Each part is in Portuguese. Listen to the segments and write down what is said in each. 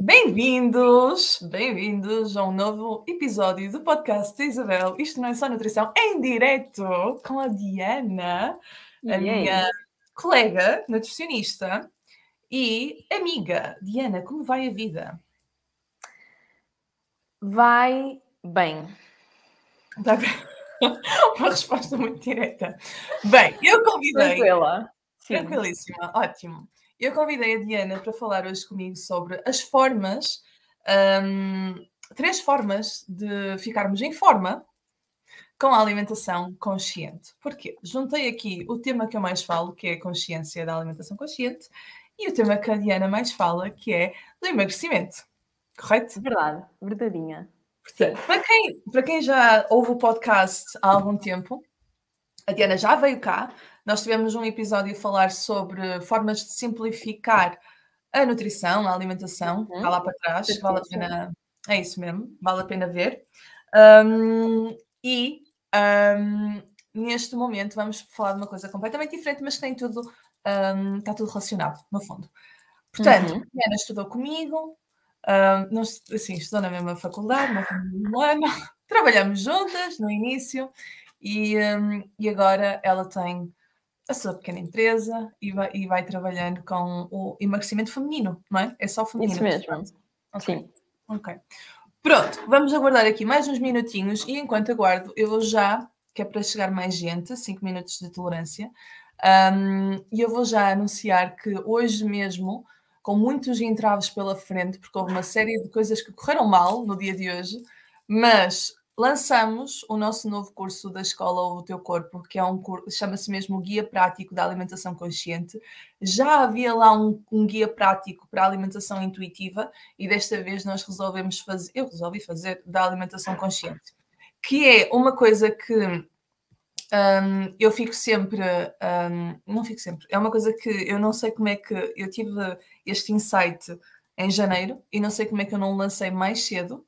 Bem-vindos, bem-vindos a um novo episódio do podcast da Isabel. Isto não é só nutrição, é em direto com a Diana, a E minha colega nutricionista e amiga. Diana, como vai a vida? Vai bem. Vai bem? Uma resposta muito direta. Bem, eu convidei. Tranquila. Sim. Tranquilíssima, ótimo. Eu convidei a Diana para falar hoje comigo sobre as formas, hum, três formas de ficarmos em forma com a alimentação consciente. Porquê? Juntei aqui o tema que eu mais falo, que é a consciência da alimentação consciente, e o tema que a Diana mais fala, que é do emagrecimento. Correto? Verdade. Verdadeinha. Portanto, para quem, para quem já ouve o podcast há algum tempo, a Diana já veio cá. Nós tivemos um episódio a falar sobre formas de simplificar a nutrição, a alimentação. Uhum. Está lá para trás, vale a pena. É isso mesmo, vale a pena ver. Um, e um, neste momento vamos falar de uma coisa completamente diferente, mas que tem tudo, um, está tudo relacionado, no fundo. Portanto, Uhum. a Diana estudou comigo, um, nós, assim, estudou na mesma faculdade, no mesmo ano, trabalhamos juntas no início e, um, e agora ela tem a sua pequena empresa e vai, e vai trabalhando com o emagrecimento feminino, não é? É só feminino. Isso mesmo. portanto. Ok. Sim. Ok. Pronto, vamos aguardar aqui mais uns minutinhos e enquanto aguardo, eu vou já, que é para chegar mais gente, 5 minutos de tolerância, um, e eu vou já anunciar que hoje mesmo, com muitos entraves pela frente, porque houve uma série de coisas que correram mal no dia de hoje, mas lançamos o nosso novo curso da Escola o Teu Corpo, que é um chama-se mesmo Guia Prático da Alimentação Consciente. Já havia lá um, um guia prático para a alimentação intuitiva e desta vez nós resolvemos fazer, eu resolvi fazer da alimentação consciente, que é uma coisa que hum, eu fico sempre, hum, não fico sempre, é uma coisa que eu não sei como é que eu tive este insight em janeiro e não sei como é que eu não lancei mais cedo,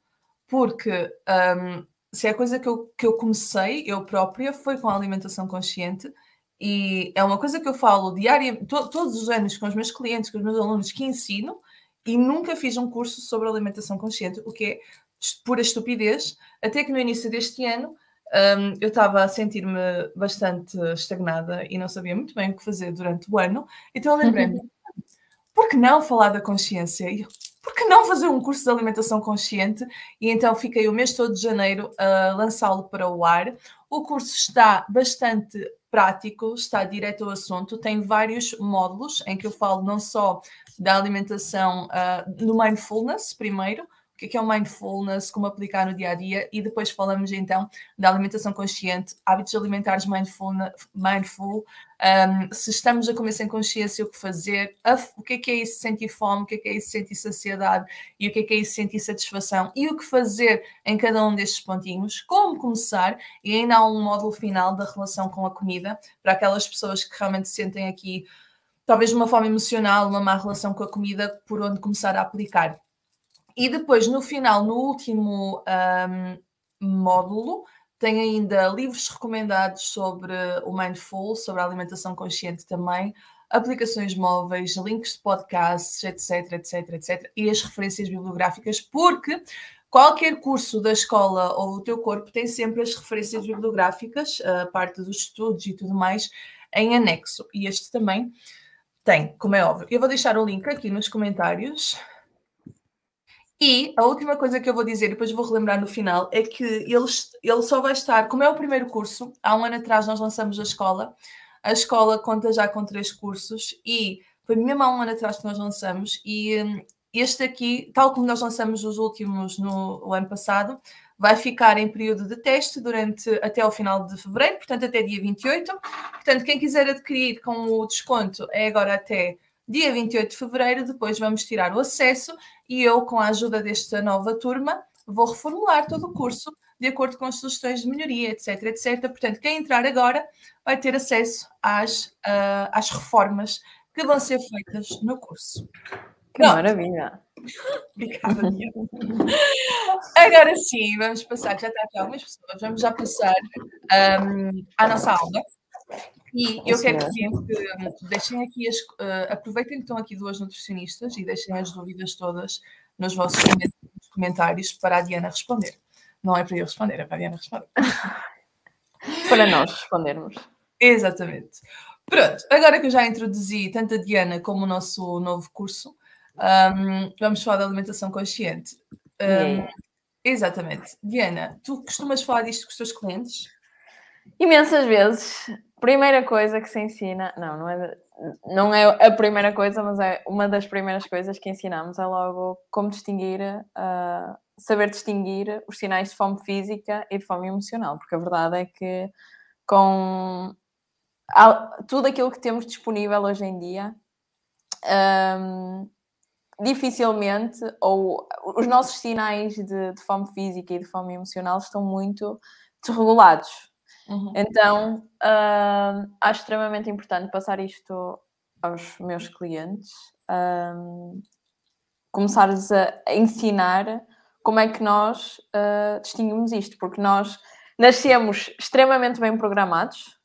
porque hum, se é coisa que eu, que eu comecei, eu própria, foi com a alimentação consciente e é uma coisa que eu falo diariamente, to- todos os anos com os meus clientes, com os meus alunos que ensino e nunca fiz um curso sobre alimentação consciente, o que é pura estupidez, até que no início deste ano hum, eu estava a sentir-me bastante estagnada e não sabia muito bem o que fazer durante o ano, então eu lembrei-me, por que não falar da consciência? E eu, por que não fazer um curso de alimentação consciente? E então fiquei o mês todo de janeiro a lançá-lo para o ar. O curso está bastante prático, está direto ao assunto, tem vários módulos em que eu falo não só da alimentação ah, no mindfulness, primeiro, o que é o mindfulness, como aplicar no dia a dia, e depois falamos então da alimentação consciente, hábitos alimentares mindful, mindful um, se estamos a comer sem consciência, o que fazer, a o que é que é isso sentir fome, o que é que é isso sentir saciedade e o que é que é isso sentir satisfação e o que fazer em cada um destes pontinhos, como começar e ainda há um módulo final da relação com a comida para aquelas pessoas que realmente sentem aqui talvez uma fome emocional, uma má relação com a comida, por onde começar a aplicar. E depois, no final, no último um, módulo, tem ainda livros recomendados sobre o Mindful, sobre a alimentação consciente também, aplicações móveis, links de podcasts, etc, etc, etc, e as referências bibliográficas, porque qualquer curso da escola ou o teu corpo tem sempre as referências bibliográficas, a parte dos estudos e tudo mais, em anexo. E este também tem, como é óbvio. Eu vou deixar o link aqui nos comentários. E a última coisa que eu vou dizer, depois vou relembrar no final, é que eles, ele só vai estar, como é o primeiro curso, há um ano atrás nós lançamos a escola, a escola conta já com três cursos e foi mesmo há um ano atrás que nós lançamos e hum, este aqui, tal como nós lançamos os últimos no o ano passado, vai ficar em período de teste durante até ao final de fevereiro, portanto até dia 28. Portanto, quem quiser adquirir com o desconto é agora até dia 28 de fevereiro, depois vamos tirar o acesso e eu, com a ajuda desta nova turma, vou reformular todo o curso de acordo com as sugestões de melhoria, etc, etc. Portanto, quem entrar agora vai ter acesso às, ah, às reformas que vão ser feitas no curso. Que Pronto. maravilha. Obrigada. Agora sim, vamos passar, já está aqui algumas pessoas, vamos já passar ahm, à nossa aula. E eu Isso quero que, que, hum, deixem aqui, as, ah, aproveitem que estão aqui duas nutricionistas e deixem as dúvidas todas nos vossos comentários para a Diana responder. Não é para eu responder, é para a Diana responder. para nós respondermos. Exatamente. Pronto, agora que eu já introduzi tanto a Diana como o nosso novo curso, um, vamos falar da alimentação consciente. Um, yeah. Exatamente. Diana, tu costumas falar disto com os teus clientes? Imensas vezes. Primeira coisa que se ensina, não, não é, não é a primeira coisa, mas é uma das primeiras coisas que ensinamos é logo como distinguir, uh, saber distinguir os sinais de fome física e de fome emocional, porque a verdade é que com tudo aquilo que temos disponível hoje em dia, um, dificilmente, ou os nossos sinais de, de, fome física e de fome emocional estão muito desregulados. Uhum. Então, uh, acho extremamente importante passar isto aos meus clientes, um, começar-lhes a, a, ensinar como é que nós uh, distinguimos isto, porque nós nascemos extremamente bem programados,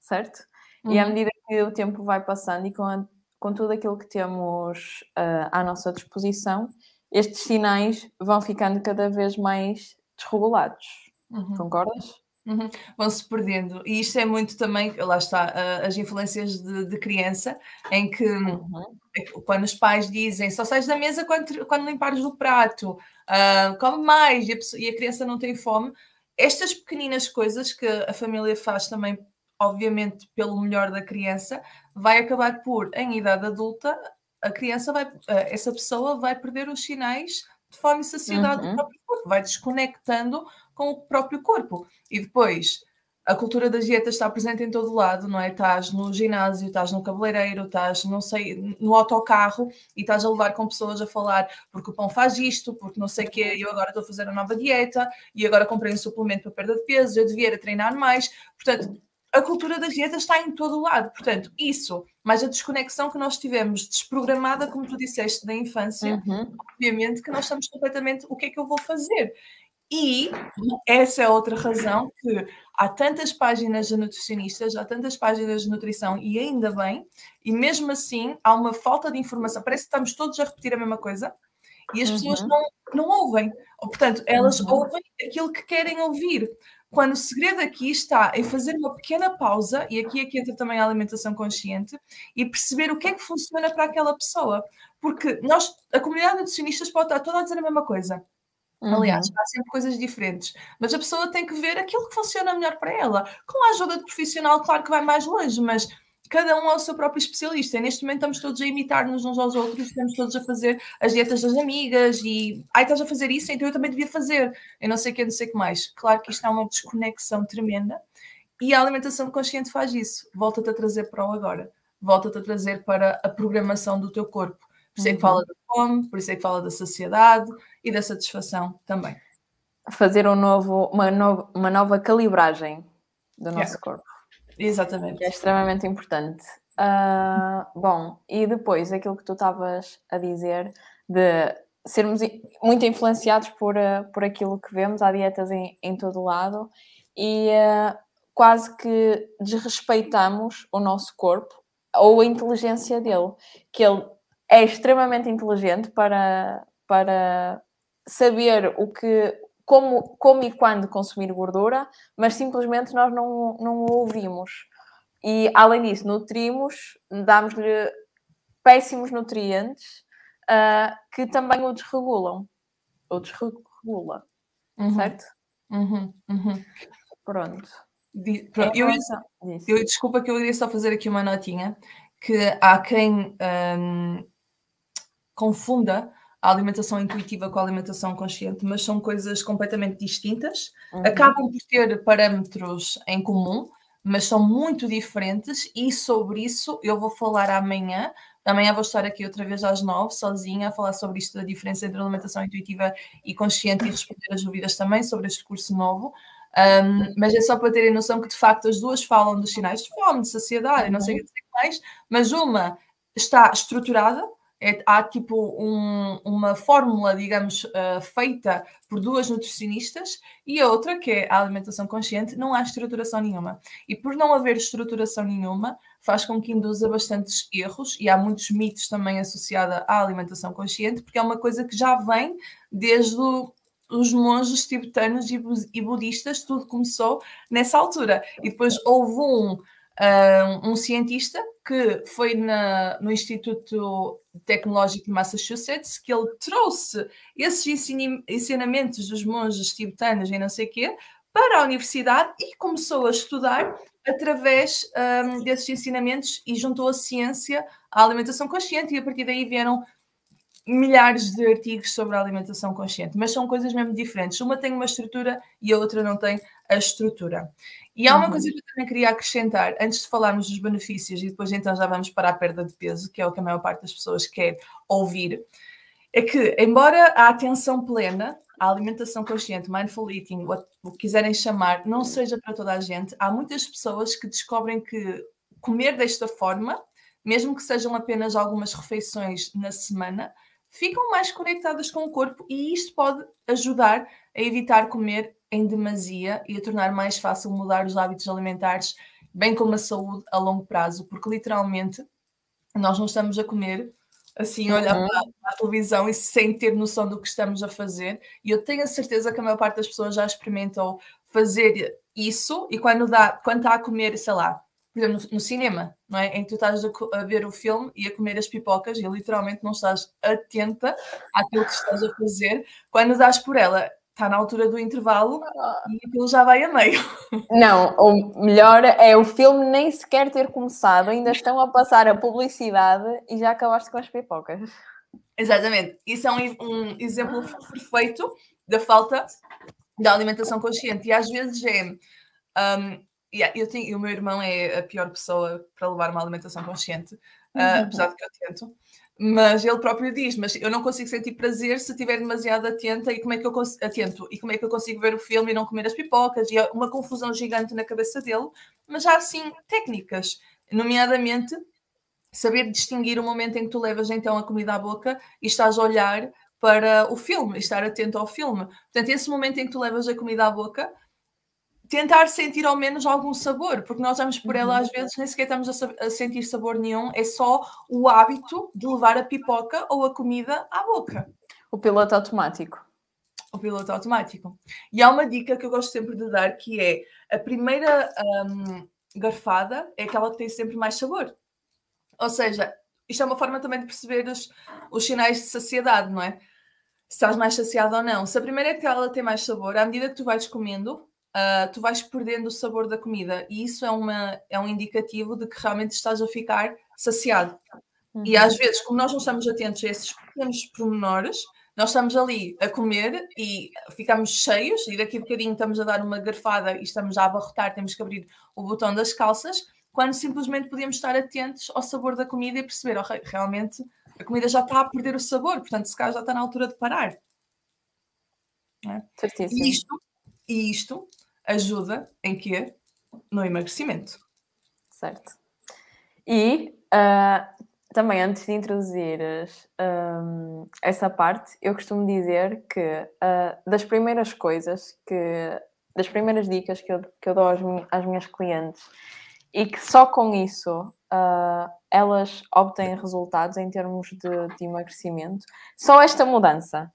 certo? Uhum. E à uhum. medida que o tempo vai passando e com, a, com tudo aquilo que temos uh, à nossa disposição, estes sinais vão ficando cada vez mais desregulados. Uhum. Concordas? Uhum. Vão-se perdendo. E isto é muito também, lá está, uh, as influências de, de, criança, em que uhum. É quando os pais dizem só sais da mesa quando, quando limpares o prato, uh, come mais e a, pessoa, e a criança não tem fome. Estas pequeninas coisas que a família faz também obviamente pelo melhor da criança, vai acabar por, em idade adulta, a criança vai, eh, essa pessoa vai perder os sinais de fome e saciedade uhum. do próprio corpo, vai desconectando com o próprio corpo. E depois, a cultura das dietas está presente em todo lado, não é? Estás no ginásio, estás no cabeleireiro, estás, não sei, no autocarro e estás a levar com pessoas a falar porque o pão faz isto, porque não sei o quê, eu agora estou a fazer a nova dieta e agora comprei um suplemento para perda de peso, eu devia treinar mais. Portanto, a cultura das dietas está em todo o lado. Portanto, isso, mais a desconexão que nós tivemos desprogramada, como tu disseste, da infância, uhum. obviamente que nós estamos completamente o que é que eu vou fazer? E essa é outra razão que há tantas páginas de nutricionistas, há tantas páginas de nutrição, e ainda bem, e mesmo assim há uma falta de informação. Parece que estamos todos a repetir a mesma coisa e as uhum. pessoas não, não ouvem. Ou, portanto, elas uhum. ouvem aquilo que querem ouvir quando o segredo aqui está em fazer uma pequena pausa, e aqui é que entra também a alimentação consciente, e perceber o que é que funciona para aquela pessoa. Porque nós, a comunidade de nutricionistas pode estar toda a dizer a mesma coisa. Uhum. Aliás, há sempre coisas diferentes, mas a pessoa tem que ver aquilo que funciona melhor para ela. Com a ajuda de profissional, claro que vai mais longe, mas cada um é o seu próprio especialista. E neste momento estamos todos a imitar-nos uns aos outros, estamos todos a fazer as dietas das amigas e ai, estás a fazer isso, então eu também devia fazer. Eu não sei o que, não sei o que mais. Claro que isto é uma desconexão tremenda e a alimentação consciente faz isso. Volta-te a trazer para o agora, volta-te a trazer para a programação do teu corpo. Por isso é que fala uhum. da fome, por isso é que fala da saciedade e da satisfação também. Fazer um novo, uma, no, uma nova calibragem do nosso yeah. corpo. Exatamente. é extremamente importante. Uh, bom, e depois aquilo que tu estavas a dizer de sermos muito influenciados por, uh, por aquilo que vemos, há dietas em, em todo lado e uh, quase que desrespeitamos o nosso corpo ou a inteligência dele, que ele é extremamente inteligente para, para saber o que, como, como e quando consumir gordura, mas simplesmente nós não, não o ouvimos. E além disso, nutrimos, damos-lhe péssimos nutrientes uh, que também o desregulam. Ou desregula. Uhum. Certo? Uhum. Uhum. Pronto. pronto. Eu, eu, desculpa que eu iria só fazer aqui uma notinha que há quem um, confunda a alimentação intuitiva com a alimentação consciente, mas são coisas completamente distintas. Uhum. Acabam por ter parâmetros em comum, mas são muito diferentes. E sobre isso eu vou falar amanhã. Amanhã vou estar aqui outra vez às nove, sozinha, a falar sobre isto da diferença entre alimentação intuitiva e consciente e responder as dúvidas também sobre este curso novo. Um, mas é só para terem noção que de facto as duas falam dos sinais de fome, de saciedade, uhum. não sei o que mais, mas uma está estruturada é, há tipo um, uma fórmula, digamos, uh, feita por duas nutricionistas e a outra, que é a alimentação consciente, não há estruturação nenhuma. E por não haver estruturação nenhuma, faz com que induza bastantes erros e há muitos mitos também associados à alimentação consciente, porque é uma coisa que já vem desde o, os monges tibetanos e budistas, tudo começou nessa altura. E depois houve um um, cientista que foi na, no Instituto Tecnológico de Massachusetts que ele trouxe esses ensinamentos dos monges tibetanos e não sei quê para a universidade e começou a estudar através um, desses ensinamentos e juntou a ciência à alimentação consciente e a partir daí vieram milhares de artigos sobre a alimentação consciente, mas são coisas mesmo diferentes. Uma tem uma estrutura e a outra não tem a estrutura. E há uma uhum. coisa que eu também queria acrescentar, antes de falarmos dos benefícios, e depois então já vamos para a perda de peso, que é o que a maior parte das pessoas quer ouvir, é que, embora a atenção plena, a alimentação consciente, mindful eating, o que quiserem chamar, não seja para toda a gente, há muitas pessoas que descobrem que comer desta forma, mesmo que sejam apenas algumas refeições na semana, ficam mais conectadas com o corpo e isto pode ajudar a evitar comer em demasia e a tornar mais fácil mudar os hábitos alimentares, bem como a saúde a longo prazo, porque literalmente nós não estamos a comer assim, olhar uhum. para, para, a televisão e sem ter noção do que estamos a fazer. E eu tenho a certeza que a maior parte das pessoas já experimentou fazer isso e quando dá, quando está a comer, sei lá, por exemplo, no, no, cinema, não é? Em que tu estás a, a, ver o filme e a comer as pipocas e literalmente não estás atenta àquilo que estás a fazer. Quando dás por ela, está na altura do intervalo ah. e aquilo já vai a meio. Não, o melhor é o filme nem sequer ter começado, ainda estão a passar a publicidade e já acabaste com as pipocas. Exatamente. Isso é um, um exemplo perfeito da falta da alimentação consciente. E às vezes é. Um, yeah, eu tenho, o meu irmão é a pior pessoa para levar uma alimentação consciente, uh, uhum. apesar de que eu tento. Mas ele próprio diz, mas eu não consigo sentir prazer se estiver demasiado atenta e como é que eu atento e como é que eu consigo ver o filme e não comer as pipocas e é uma confusão gigante na cabeça dele, mas há sim técnicas, nomeadamente saber distinguir o momento em que tu levas então a comida à boca e estás a olhar para o filme, estar atento ao filme. Portanto, esse momento em que tu levas a comida à boca, tentar sentir ao menos algum sabor, porque nós vamos por ela às uhum. vezes nem sequer estamos a, a, sentir sabor nenhum, é só o hábito de levar a pipoca ou a comida à boca. O piloto automático. O piloto automático. E há uma dica que eu gosto sempre de dar que é a primeira um, garfada é aquela que tem sempre mais sabor. Ou seja, isto é uma forma também de perceber os, os sinais de saciedade, não é? Se estás mais saciado ou não. Se a primeira é que ela tem mais sabor, à medida que tu vais comendo, uh, tu vais perdendo o sabor da comida e isso é, uma, é um indicativo de que realmente estás a ficar saciado. Uhum. E às vezes, como nós não estamos atentos a esses pequenos pormenores, nós estamos ali a comer e ficamos cheios, e daqui a bocadinho estamos a dar uma garfada e estamos a abarrotar, temos que abrir o botão das calças, quando simplesmente podíamos estar atentos ao sabor da comida e perceber, oh, realmente a comida já está a perder o sabor, portanto, se calhar já está na altura de parar. É? E isto, e isto ajuda em quê? No emagrecimento. Certo. E uh, também antes de introduzir um, essa parte, eu costumo dizer que uh, das primeiras coisas que das primeiras dicas que eu, que eu dou às, às minhas clientes e que só com isso uh, elas obtêm resultados em termos de, de emagrecimento, só esta mudança,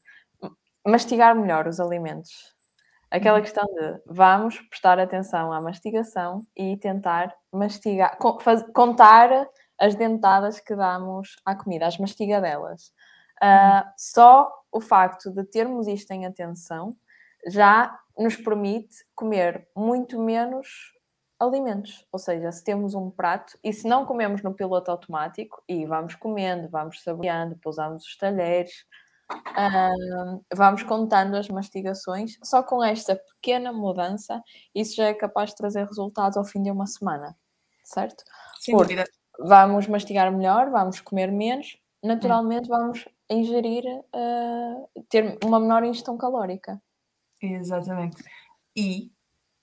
mastigar melhor os alimentos, Aquela uhum. questão de vamos prestar atenção à mastigação e tentar mastigar, contar as dentadas que damos à comida, as mastigadelas. Uh, só o facto de termos isto em atenção já nos permite comer muito menos alimentos. Ou seja, se temos um prato e se não comemos no piloto automático e vamos comendo, vamos saboreando, pousamos os talheres, vamos contando as mastigações. Só com esta pequena mudança, isso já é capaz de trazer resultados ao fim de uma semana, certo? Sem Porque dúvida. Vamos mastigar melhor, vamos comer menos, naturalmente hum. vamos ingerir, uh, ter uma menor ingestão calórica. Exatamente. E,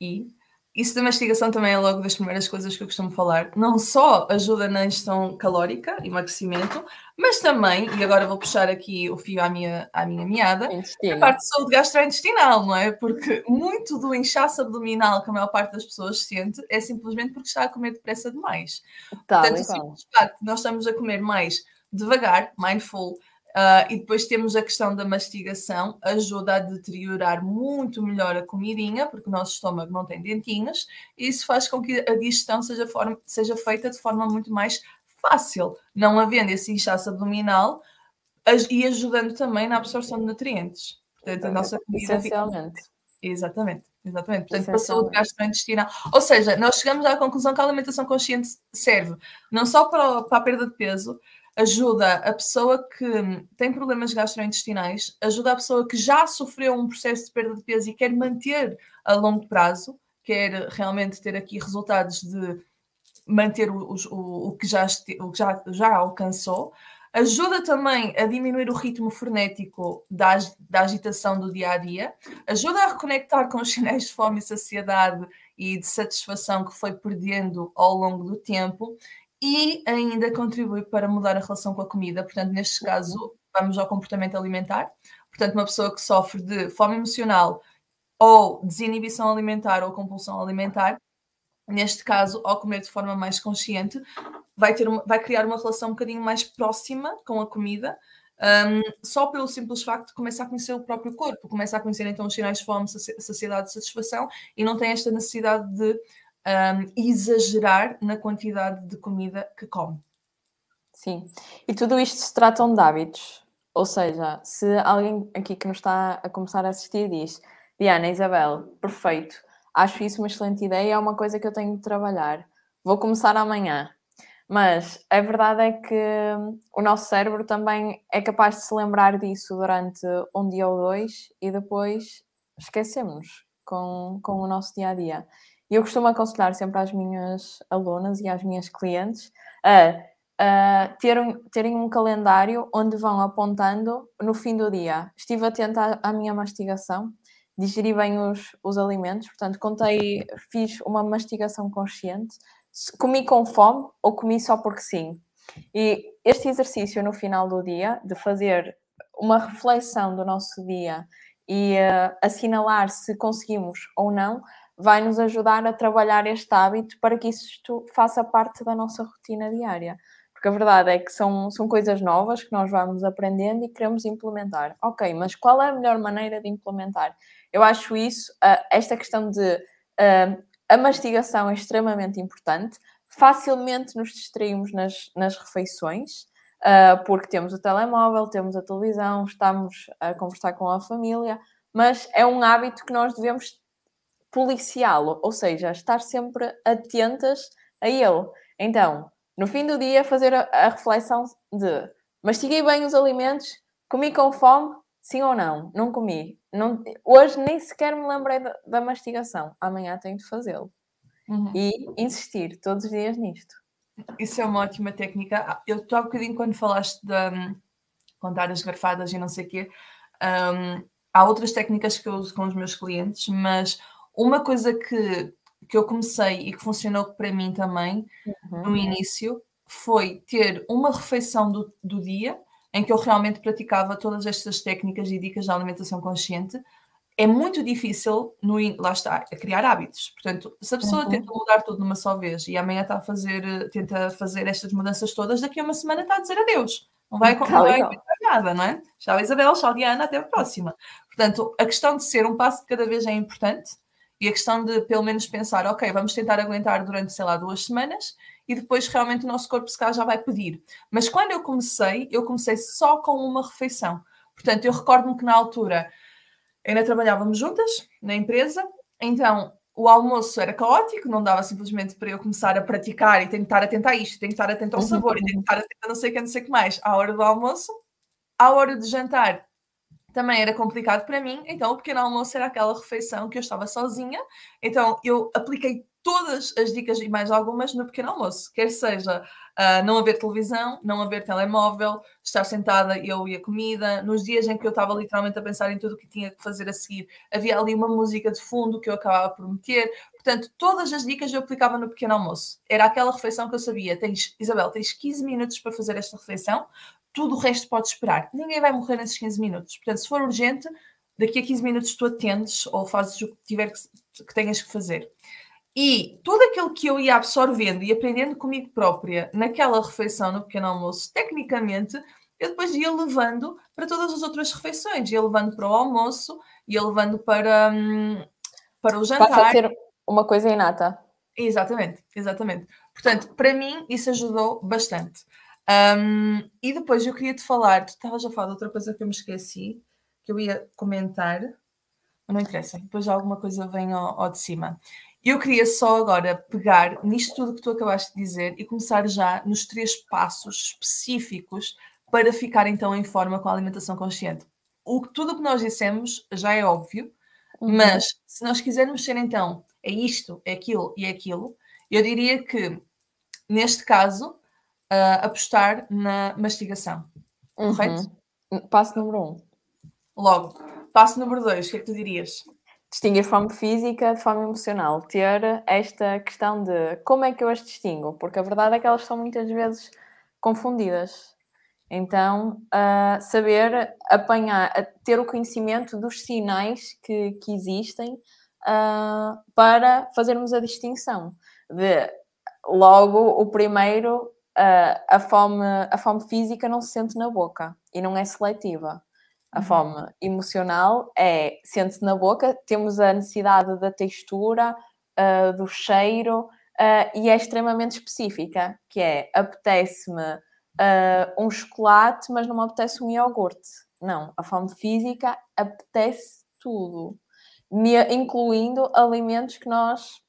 e isso da mastigação também é logo das primeiras coisas que eu costumo falar. Não só ajuda na ingestão calórica, emagrecimento, mas também, e agora vou puxar aqui o fio à minha, à minha meada, a parte de saúde gastrointestinal, não é? Porque muito do inchaço abdominal que a maior parte das pessoas sente é simplesmente porque está a comer depressa demais. Tá, Portanto, o simples facto nós estamos a comer mais devagar, mindful, Uh, e depois temos a questão da mastigação, ajuda a deteriorar muito melhor a comidinha, porque o nosso estômago não tem dentinhos, e isso faz com que a digestão seja, forma, seja feita de forma muito mais fácil, não havendo esse inchaço abdominal e ajudando também na absorção de nutrientes. Portanto, a nossa comida Essencialmente. Fica... Exatamente, exatamente. Portanto, para a saúde gastrointestinal. Ou seja, nós chegamos à conclusão que a alimentação consciente serve não só para, para a perda de peso, ajuda a pessoa que tem problemas gastrointestinais, ajuda a pessoa que já sofreu um processo de perda de peso e quer manter a longo prazo, quer realmente ter aqui resultados de manter o, o, o que, já, o que já, já alcançou. Ajuda também a diminuir o ritmo frenético da, da agitação do dia a dia, ajuda a reconectar com os sinais de fome e saciedade e de satisfação que foi perdendo ao longo do tempo e ainda contribui para mudar a relação com a comida. Portanto, neste caso, vamos ao comportamento alimentar. Portanto, uma pessoa que sofre de fome emocional ou desinibição alimentar ou compulsão alimentar, neste caso, ao comer de forma mais consciente, vai, ter uma, vai criar uma relação um bocadinho mais próxima com a comida, um, só pelo simples facto de começar a conhecer o próprio corpo, começa a conhecer então os sinais de fome, saciedade, satisfação e não tem esta necessidade de um, exagerar na quantidade de comida que come. Sim, e tudo isto se tratam de hábitos. Ou seja, se alguém aqui que nos está a começar a assistir diz Diana, Isabel, perfeito, acho isso uma excelente ideia, é uma coisa que eu tenho de trabalhar, vou começar amanhã. Mas a verdade é que o nosso cérebro também é capaz de se lembrar disso durante um dia ou dois e depois esquecemos com, com o nosso dia a dia. E eu costumo aconselhar sempre às minhas alunas e às minhas clientes a, terem, terem um calendário onde vão apontando no fim do dia. Estive atenta à, à minha mastigação, digeri bem os, os alimentos, portanto, contei, fiz uma mastigação consciente, comi com fome ou comi só porque sim. E este exercício no final do dia, de fazer uma reflexão do nosso dia e uh, assinalar se conseguimos ou não, vai nos ajudar a trabalhar este hábito para que isto faça parte da nossa rotina diária. Porque a verdade é que são, são coisas novas que nós vamos aprendendo e queremos implementar. Ok, mas qual é a melhor maneira de implementar? Eu acho isso, esta questão de a mastigação é extremamente importante. Facilmente nos distraímos nas, nas refeições, porque temos o telemóvel, temos a televisão, estamos a conversar com a família, mas é um hábito que nós devemos policiá-lo, ou seja, estar sempre atentas a ele. Então, no fim do dia, fazer a, a reflexão de mastiguei bem os alimentos, comi com fome, sim ou não? Não comi. Não, hoje nem sequer me lembrei da, da mastigação. Amanhã tenho de fazê-lo. Uhum. E insistir todos os dias nisto. Isso é uma ótima técnica. Ah, eu estou há um bocadinho quando falaste de um, contar as garfadas e não sei o quê. Um, há outras técnicas que eu uso com os meus clientes, mas uma coisa que, que eu comecei e que funcionou para mim também uhum. no início foi ter uma refeição do, do dia em que eu realmente praticava todas estas técnicas e dicas de alimentação consciente. É muito difícil, no, lá está, a criar hábitos. Portanto, se a pessoa uhum. tenta mudar tudo numa só vez e amanhã está a fazer, tenta fazer estas mudanças todas, daqui a uma semana está a dizer adeus. Não vai, não vai nada, não é? Tchau, Isabel, tchau, Diana, até a próxima. Portanto, a questão de ser um passo de cada vez é importante e a questão de pelo menos pensar, ok, vamos tentar aguentar durante, sei lá, duas semanas e depois realmente o nosso corpo se calhar já vai pedir. Mas quando eu comecei, eu comecei só com uma refeição. Portanto, eu recordo-me que na altura ainda trabalhávamos juntas na empresa, então o almoço era caótico, não dava simplesmente para eu começar a praticar e tentar atentar isto, tentar atentar ao uhum. sabor, e tentar atentar não sei o que, não sei o que mais, à hora do almoço. À hora de jantar, também era complicado para mim, então o pequeno almoço era aquela refeição que eu estava sozinha, então eu apliquei todas as dicas e mais algumas no pequeno almoço, quer seja uh, não haver televisão, não haver telemóvel, estar sentada eu e a comida, nos dias em que eu estava literalmente a pensar em tudo o que tinha que fazer a seguir, havia ali uma música de fundo que eu acabava por meter, Portanto, todas as dicas eu aplicava no pequeno almoço. Era aquela refeição que eu sabia. Tens, Isabel, tens 15 minutos para fazer esta refeição, tudo o resto pode esperar. Ninguém vai morrer nesses 15 minutos. Portanto, se for urgente, daqui a 15 minutos tu atendes ou fazes o que tiver que, que tenhas que fazer. E tudo aquilo que eu ia absorvendo e aprendendo comigo própria naquela refeição, no pequeno almoço, tecnicamente, eu depois ia levando para todas as outras refeições, ia levando para o almoço, ia levando para, hum, para o jantar. Passa a ser uma coisa inata. Exatamente, exatamente. Portanto, para mim, isso ajudou bastante. Um, e depois eu queria te falar, tu estavas a falar de outra coisa que eu me esqueci, que eu ia comentar, mas não interessa, depois alguma coisa vem ao, ao de cima. Eu queria só agora pegar nisto tudo que tu acabaste de dizer e começar já nos três passos específicos para ficar então em forma com a alimentação consciente. O, tudo o que nós dissemos já é óbvio, uhum. mas se nós quisermos ser então é isto, é aquilo e é aquilo, eu diria que neste caso uh, apostar na mastigação. Uhum. Correto? Passo número um. Logo, passo número dois, o que é que tu dirias? distinguir fome física de fome emocional, ter esta questão de como é que eu as distingo, porque a verdade é que elas são muitas vezes confundidas. Então, uh, saber apanhar, ter o conhecimento dos sinais que, que existem uh, para fazermos a distinção de logo o primeiro, uh, a, fome, a fome física não se sente na boca e não é seletiva. A uhum. fome emocional é sente-se na boca, temos a necessidade da textura, uh, do cheiro, uh, e é extremamente específica, que é apetece-me uh, um chocolate, mas não me apetece um iogurte. Não, a fome física apetece tudo, incluindo alimentos que nós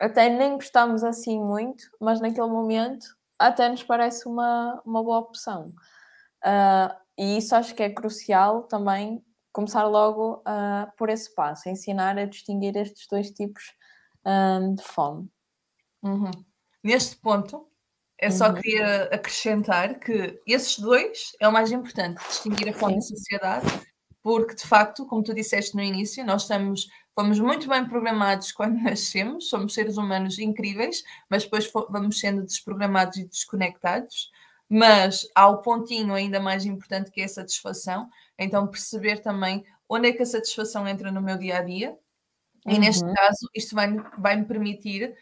até nem gostamos assim muito, mas naquele momento até nos parece uma, uma boa opção. Uh, e isso acho que é crucial também começar logo uh, por esse passo, ensinar a distinguir estes dois tipos um, de fome. Uhum. Neste ponto, eu só uhum. queria acrescentar que esses dois é o mais importante, distinguir a fome Sim. e a saciedade, porque de facto, como tu disseste no início, nós estamos, fomos muito bem programados quando nascemos, somos seres humanos incríveis, mas depois vamos sendo desprogramados e desconectados mas há o pontinho ainda mais importante que é a satisfação, então perceber também onde é que a satisfação entra no meu dia a dia, e neste uhum. caso isto vai, vai me permitir,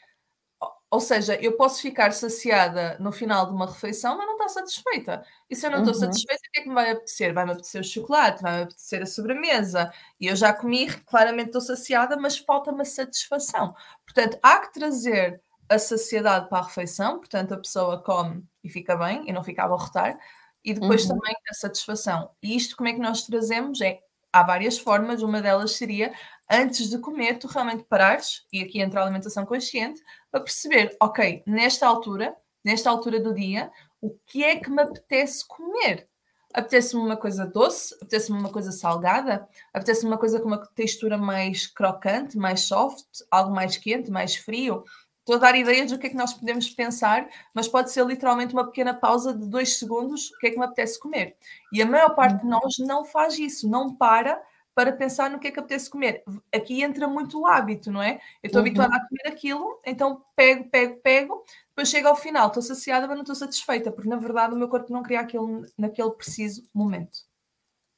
ou seja, eu posso ficar saciada no final de uma refeição, mas não estou satisfeita. E se eu não estou uhum. satisfeita, o que é que me vai apetecer? Vai-me apetecer o chocolate, vai-me apetecer a sobremesa. E eu já comi, claramente estou saciada, mas falta-me a satisfação. Portanto, há que trazer a saciedade para a refeição, portanto, a pessoa come e fica bem e não fica a abarrotar, e depois uhum. também a satisfação. E isto como é que nós trazemos? É, há várias formas, uma delas seria antes de comer, tu realmente parares, e aqui entra a alimentação consciente, para perceber, ok, nesta altura, nesta altura do dia, o que é que me apetece comer? Apetece-me uma coisa doce? Apetece-me uma coisa salgada? Apetece-me uma coisa com uma textura mais crocante, mais soft, algo mais quente, mais frio? Estou a dar ideias do que é que nós podemos pensar, mas pode ser literalmente uma pequena pausa de dois segundos, o que é que me apetece comer. E a maior parte de uhum. nós não faz isso, não para para pensar no que é que apetece comer. Aqui entra muito o hábito, não é? Eu estou uhum. habituada a comer aquilo, então pego, pego, pego, depois chego ao final, estou saciada, mas não estou satisfeita, porque na verdade o meu corpo não queria aquilo naquele preciso momento.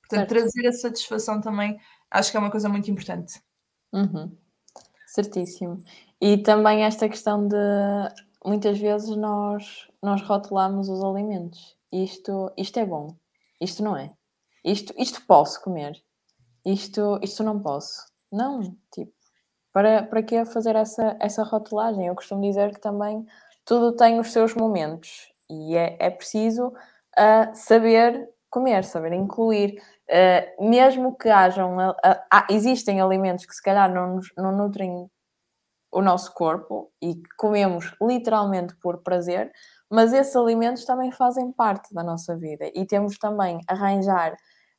Portanto, certo. trazer a satisfação também acho que é uma coisa muito importante. Uhum. Certíssimo. E também esta questão de muitas vezes nós, nós rotulamos os alimentos. Isto, isto é bom, isto não é. Isto, isto posso comer, isto, isto não posso. Não, tipo, para, para que fazer essa, essa rotulagem? Eu costumo dizer que também tudo tem os seus momentos e é, é preciso uh, saber comer, saber incluir. Uh, mesmo que hajam, uh, existem alimentos que se calhar não, não nutrem o nosso corpo e comemos literalmente por prazer, mas esses alimentos também fazem parte da nossa vida e temos também arranjar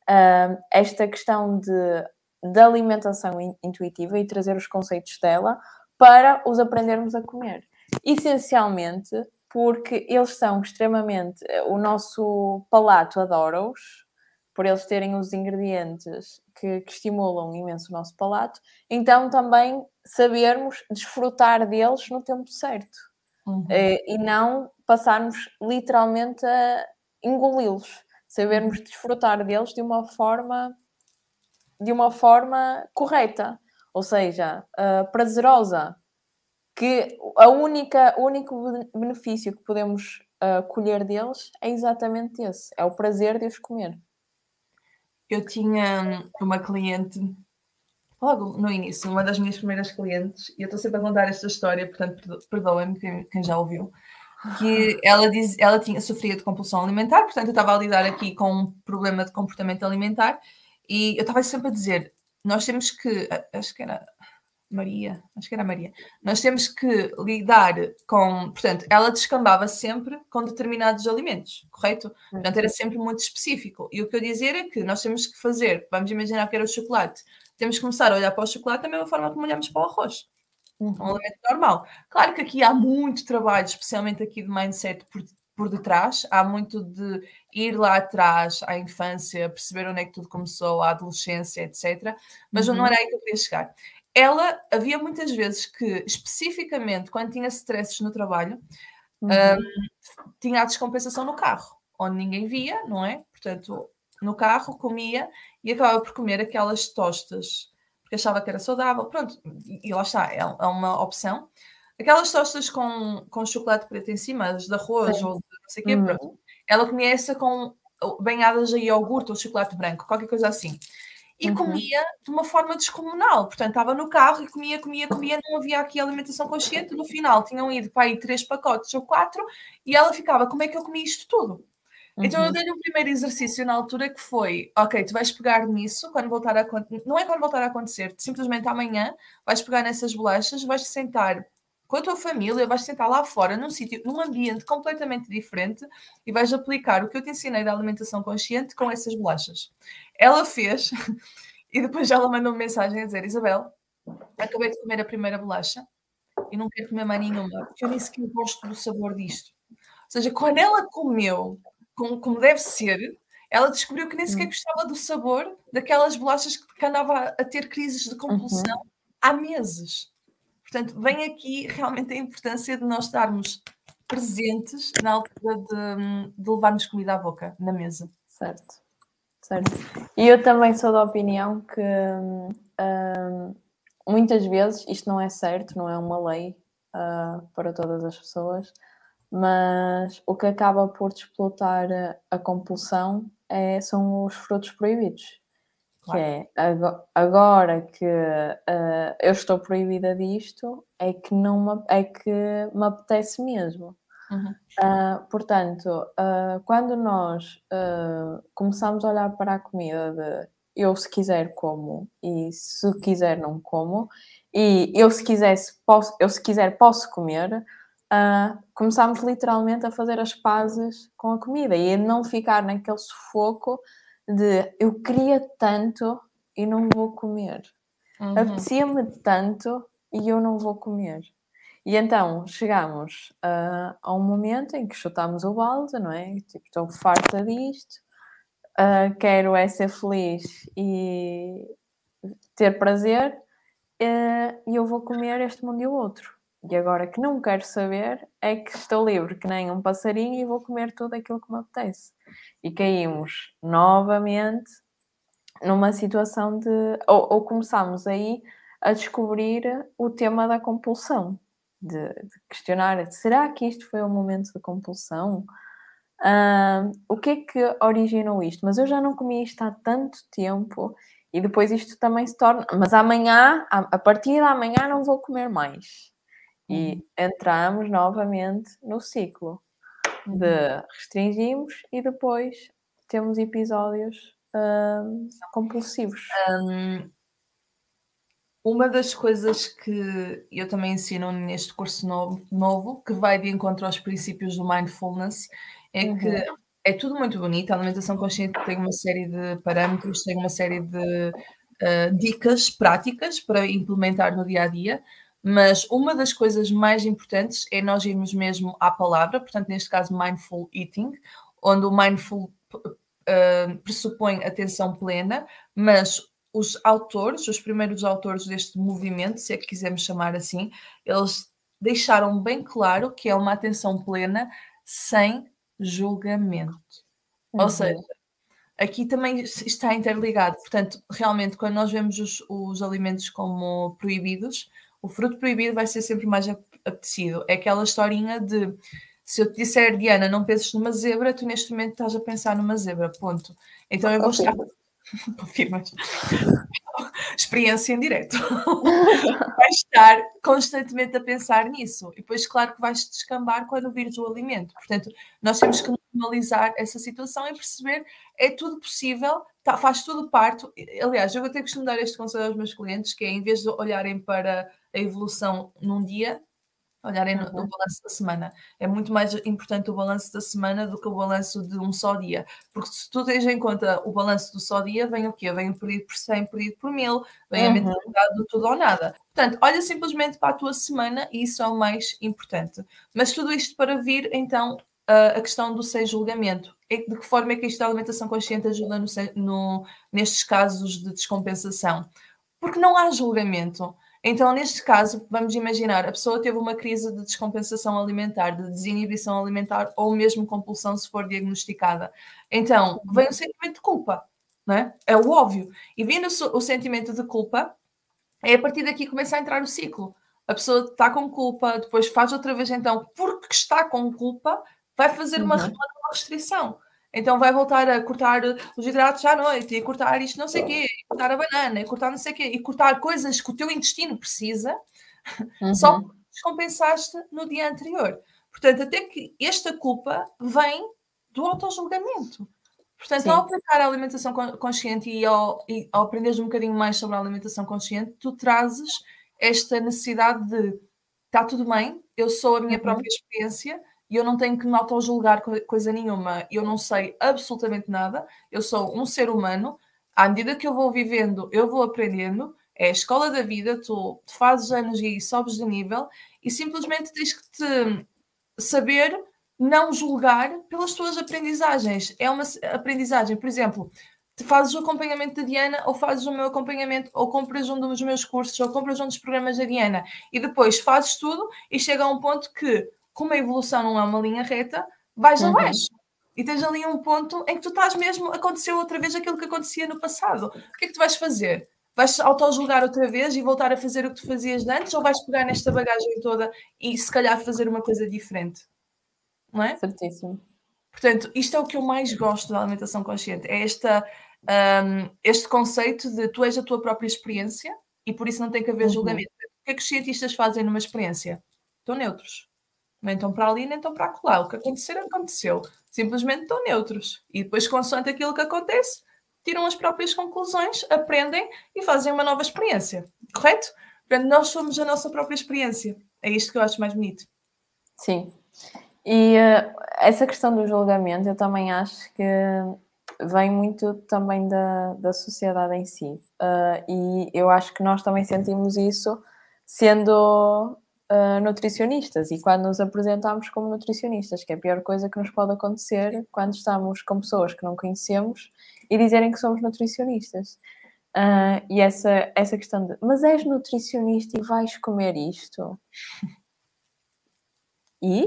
uh, esta questão de, de alimentação intuitiva e trazer os conceitos dela para os aprendermos a comer. Essencialmente porque eles são extremamente. O nosso palato adora-os, por eles terem os ingredientes que, que, estimulam imenso o nosso palato, então também sabermos desfrutar deles no tempo certo uhum. e não passarmos literalmente a engoli-los, sabermos desfrutar deles de uma forma de uma forma correta, ou seja, uh, prazerosa, que a única, o único benefício que podemos uh, colher deles é exatamente esse, é o prazer de os comer. Eu tinha uma cliente, logo no início, uma das minhas primeiras clientes, e eu estou sempre a contar esta história, portanto, perdoem-me quem, quem, já ouviu, que ela, diz, ela tinha, sofria de compulsão alimentar, portanto, eu estava a lidar aqui com um problema de comportamento alimentar, e eu estava sempre a dizer: nós temos que, acho que era Maria, acho que era Maria, nós temos que lidar com, portanto, ela descambava sempre com determinados alimentos, correto? Portanto, era sempre muito específico. E o que eu dizia é que nós temos que fazer, vamos imaginar que era o chocolate, temos que começar a olhar para o chocolate da mesma forma como olhamos para o arroz. Uhum. Um alimento normal. Claro que aqui há muito trabalho, especialmente aqui de mindset por, por detrás, há muito de ir lá atrás à infância, perceber onde é que tudo começou, à adolescência, etc. Mas uhum. não era aí que eu queria chegar ela havia muitas vezes que, especificamente quando tinha stresses no trabalho, uhum. um, tinha a descompensação no carro, onde ninguém via, não é? Portanto, no carro comia e acabava por comer aquelas tostas, porque achava que era saudável, pronto, e, lá está, é, é, uma opção. Aquelas tostas com, com chocolate preto em cima, de arroz Sim. ou de não sei o quê, uhum. pronto. Ela comia essa com banhadas de iogurte ou chocolate branco, qualquer coisa assim e uhum. comia de uma forma descomunal. Portanto, estava no carro e comia, comia, comia, não havia aqui alimentação consciente. No final, tinham ido para aí três pacotes ou quatro e ela ficava: como é que eu comi isto tudo? Uhum. Então eu uhum. dei-lhe um primeiro exercício na altura que foi: ok, tu vais pegar nisso quando voltar a não é quando voltar a acontecer, simplesmente amanhã vais pegar nessas bolachas, vais sentar com a tua família, vais sentar lá fora, num sítio, num ambiente completamente diferente e vais aplicar o que eu te ensinei da alimentação consciente com essas bolachas. Ela fez e depois ela mandou uma mensagem a dizer: Isabel, acabei de comer a primeira bolacha e não quero comer mais nenhuma, porque eu nem sequer gosto do sabor disto. Ou seja, quando ela comeu como, como deve ser, ela descobriu que nem sequer hum. gostava do sabor daquelas bolachas que andava a ter crises de compulsão uhum. há meses. Portanto, vem aqui realmente a importância de nós estarmos presentes na altura de, de levarmos comida à boca, na mesa. Certo, certo. E eu também sou da opinião que hum, muitas vezes isto não é certo, não é uma lei uh, para todas as pessoas, mas o que acaba por desplotar a compulsão é, são os frutos proibidos. Claro. Que é agora que uh, eu estou proibida disto, é que, não me, é que me apetece mesmo. Uhum. Uh, portanto, uh, quando nós começamos a olhar para a comida de eu se quiser como e se quiser não como, e eu se, quisesse, posso, eu se quiser posso comer, começamos literalmente a fazer as pazes com a comida e a não ficar naquele sufoco de eu queria tanto e não vou comer. Uhum. Apetecia-me tanto e eu não vou comer. E então chegamos uh, a um momento em que chutamos o balde, não é? Tipo, estou farta disto, uh, quero é ser feliz e ter prazer, uh, e eu vou comer este mundo e o outro. E agora que não quero saber, é que estou livre, que nem um passarinho, e vou comer tudo aquilo que me apetece e caímos novamente numa situação de. Ou, ou começámos aí a descobrir o tema da compulsão, de, de questionar: será que isto foi um momento de compulsão? Uh, o que é que originou isto? Mas eu já não comi isto há tanto tempo e depois isto também se torna. Mas amanhã, a, partir de amanhã, não vou comer mais. E uhum. entramos novamente no ciclo de uhum. restringimos e depois temos episódios um, compulsivos. Um, uma das coisas que eu também ensino neste curso novo, novo, que vai de encontro aos princípios do mindfulness, é uhum. que é tudo muito bonito. A alimentação consciente tem uma série de parâmetros, tem uma série de uh, dicas práticas para implementar no dia a dia, mas uma das coisas mais importantes é nós irmos mesmo à palavra, portanto, neste caso, mindful eating, onde o mindful uh, pressupõe atenção plena, mas os autores, os primeiros autores deste movimento, se é que quisermos chamar assim, eles deixaram bem claro que é uma atenção plena sem julgamento. Uhum. Ou seja, aqui também está interligado. Portanto, realmente, quando nós vemos os, os alimentos como proibidos, o fruto proibido vai ser sempre mais apetecido. É aquela historinha de se eu te disser, Diana, não penses numa zebra, tu neste momento estás a pensar numa zebra, ponto. Então eu vou estar. Confirmas. Experiência em direto. vais estar constantemente a pensar nisso. E depois, claro que vais descambar quando vires o alimento. Portanto, nós temos que normalizar essa situação e perceber é tudo possível, tá, faz tudo parte. Aliás, eu vou ter que dar este conselho aos meus clientes, que é em vez de olharem para a evolução num dia, olharem no, no, uhum. balanço da semana. É muito mais importante o balanço da semana do que o balanço de um só dia. Porque se tu tens em conta o balanço do só dia, vem o quê? Vem o período por 100, período por mil, vem uhum. a mentalidade do tudo ou nada. Portanto, olha simplesmente para a tua semana e isso é o mais importante. Mas tudo isto para vir, então, a questão do sem julgamento. De que forma é que isto da alimentação consciente ajuda no, no, nestes casos de descompensação? Porque não há julgamento. Então, neste caso, vamos imaginar, a pessoa teve uma crise de descompensação alimentar, de desinibição alimentar ou mesmo compulsão se for diagnosticada. Então, vem o sentimento de culpa, não é? É o óbvio. E vindo o, sentimento de culpa, é a partir daqui que começa a entrar o ciclo. A pessoa está com culpa, depois faz outra vez, então, porque está com culpa, vai fazer uma, uhum. uma restrição. Então vai voltar a cortar os hidratos à noite, e cortar isto não sei o quê, e cortar a banana, e cortar não sei o quê, e cortar coisas que o teu intestino precisa, uhum. só porque descompensaste no dia anterior. Portanto, até que esta culpa vem do autojulgamento. Portanto, Sim. ao aplicar a alimentação consciente e ao, e ao aprenderes um bocadinho mais sobre a alimentação consciente, tu trazes esta necessidade de está tudo bem, eu sou a minha uhum. própria experiência, e eu não tenho que me auto-julgar coisa nenhuma. Eu não sei absolutamente nada, eu sou um ser humano. À medida que eu vou vivendo, eu vou aprendendo. É a escola da vida, tu fazes anos e sobes de nível e simplesmente tens que te saber não julgar pelas tuas aprendizagens. É uma aprendizagem, por exemplo, te fazes o acompanhamento da Diana ou fazes o meu acompanhamento ou compras um dos meus cursos ou compras um dos programas da Diana e depois fazes tudo e chega a um ponto que como a evolução não é uma linha reta, vais uhum. abaixo. E tens ali um ponto em que tu estás mesmo, aconteceu outra vez aquilo que acontecia no passado. O que é que tu vais fazer? Vais auto-julgar outra vez e voltar a fazer o que tu fazias antes? Ou vais pegar nesta bagagem toda e se calhar fazer uma coisa diferente? Não é? Certíssimo. Portanto, isto é o que eu mais gosto da alimentação consciente. É esta, um, este conceito de tu és a tua própria experiência e por isso não tem que haver uhum. julgamento. O que é que os cientistas fazem numa experiência? Estão neutros nem estão para ali, nem estão para lá. O que acontecer, aconteceu. Simplesmente estão neutros. E depois, consoante aquilo que acontece, tiram as próprias conclusões, aprendem e fazem uma nova experiência. Correto? Portanto, nós somos a nossa própria experiência. É isto que eu acho mais bonito. Sim. E uh, essa questão do julgamento, eu também acho que vem muito também da, da sociedade em si. Uh, e eu acho que nós também sentimos isso sendo nutricionistas e quando nos apresentamos como nutricionistas, que é a pior coisa que nos pode acontecer quando estamos com pessoas que não conhecemos e dizerem que somos nutricionistas. Uh, e essa, essa questão de, mas és nutricionista e vais comer isto? E,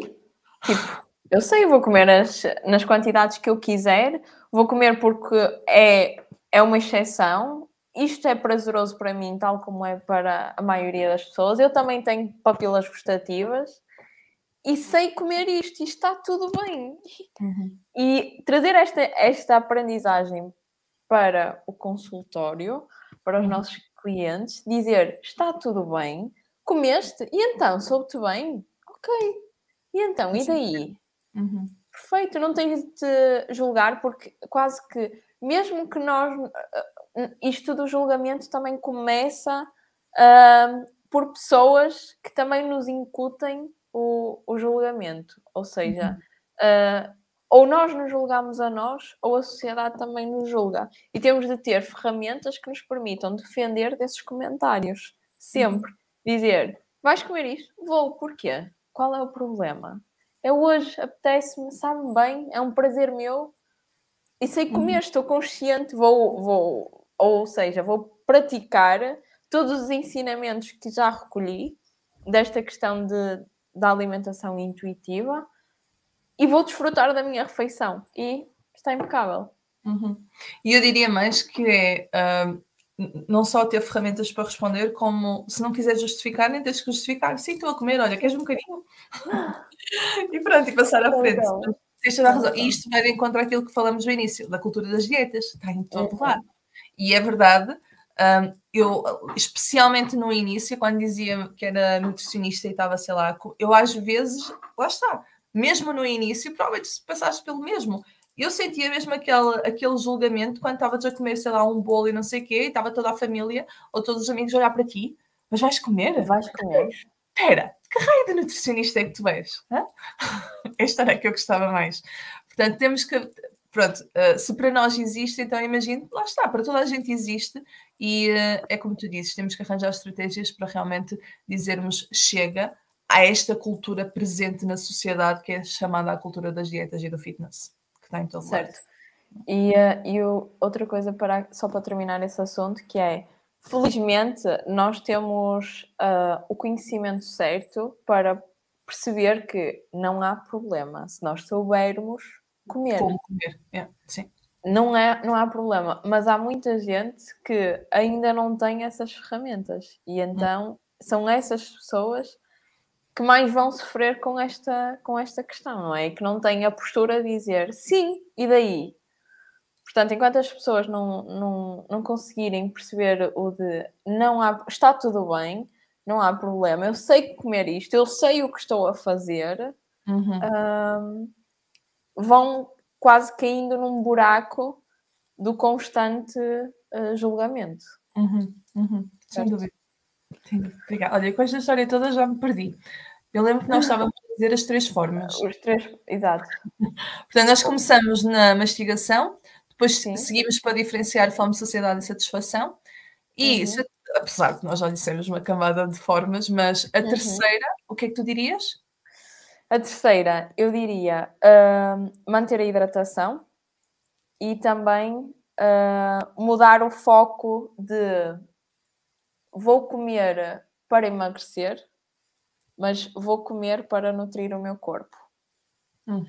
tipo, eu sei, vou comer as, nas quantidades que eu quiser, vou comer porque é, é uma exceção, isto é prazeroso para mim, tal como é para a maioria das pessoas. Eu também tenho papilas gustativas e sei comer isto e está tudo bem. Uhum. E trazer esta, esta aprendizagem para o consultório, para os uhum. nossos clientes, dizer está tudo bem, comeste e então soube-te bem, ok. E então, e daí? Uhum. Perfeito, não tens de te julgar porque quase que, mesmo que nós isto do julgamento também começa uh, por pessoas que também nos incutem o, o julgamento. Ou seja, uhum. uh, ou nós nos julgamos a nós, ou a sociedade também nos julga. E temos de ter ferramentas que nos permitam defender desses comentários. Sempre. Uhum. Dizer, vais comer isto? Vou. Porquê? Qual é o problema? É hoje, apetece-me, sabe bem, é um prazer meu. E sei comer, uhum. estou consciente, vou, vou ou seja, vou praticar todos os ensinamentos que já recolhi desta questão de, da alimentação intuitiva e vou desfrutar da minha refeição. E está impecável. Uhum. E eu diria mais que é uh, não só ter ferramentas para responder, como se não quiser justificar, nem tens que justificar. Sim, estou a comer, olha, queres um bocadinho? e pronto, e passar à frente. E isto vai encontrar aquilo que falamos no início, da cultura das dietas, está em todo uhum. lado. E é verdade, um, eu, especialmente no início, quando dizia que era nutricionista e estava, sei lá, eu às vezes, lá está, mesmo no início, provavelmente se passaste pelo mesmo, eu sentia mesmo aquele, aquele julgamento quando estavas a comer, sei lá, um bolo e não sei o quê, e estava toda a família ou todos os amigos a olhar para ti, mas vais comer? Vais comer. Espera, que raio de nutricionista é que tu és? Hã? Esta era a que eu gostava mais. Portanto, temos que. Pronto, uh, se para nós existe, então imagino, lá está, para toda a gente existe, e uh, é como tu dizes, temos que arranjar estratégias para realmente dizermos chega a esta cultura presente na sociedade que é chamada a cultura das dietas e do fitness que está em todo certo. lado. E, uh, e outra coisa, para, só para terminar esse assunto, que é, felizmente, nós temos o conhecimento certo para perceber que não há problema se nós soubermos comer. Como comer, é, sim. Não, é, não há problema, mas há muita gente que ainda não tem essas ferramentas e hum. então hum. são essas pessoas que mais vão sofrer com esta, com esta questão, não é? E que não têm a postura de dizer sim, e daí? Portanto, enquanto as pessoas não, não, não conseguirem perceber o de não há, está tudo bem, não há problema, eu sei comer isto, eu sei o que estou a fazer, uhum. um, vão quase caindo num buraco do constante uh, julgamento. Uhum, uhum, sem dúvida. Obrigada. Olha, com esta história toda já me perdi. Eu lembro que nós estávamos a fazer as três formas. Os três, exato. Portanto, nós começamos na mastigação, depois Sim. seguimos para diferenciar fome, saciedade e satisfação. E, uhum. apesar de nós já dissemos uma camada de formas, mas a uhum. terceira, o que é que tu dirias? A terceira, eu diria uh, manter a hidratação e também uh, mudar o foco de vou comer para emagrecer, mas vou comer para nutrir o meu corpo. Hum.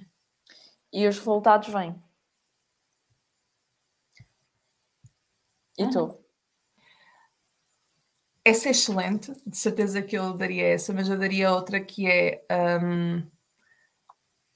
E os resultados vêm. E hum. tu? Essa é excelente, de certeza que eu daria essa, mas eu daria outra que é um,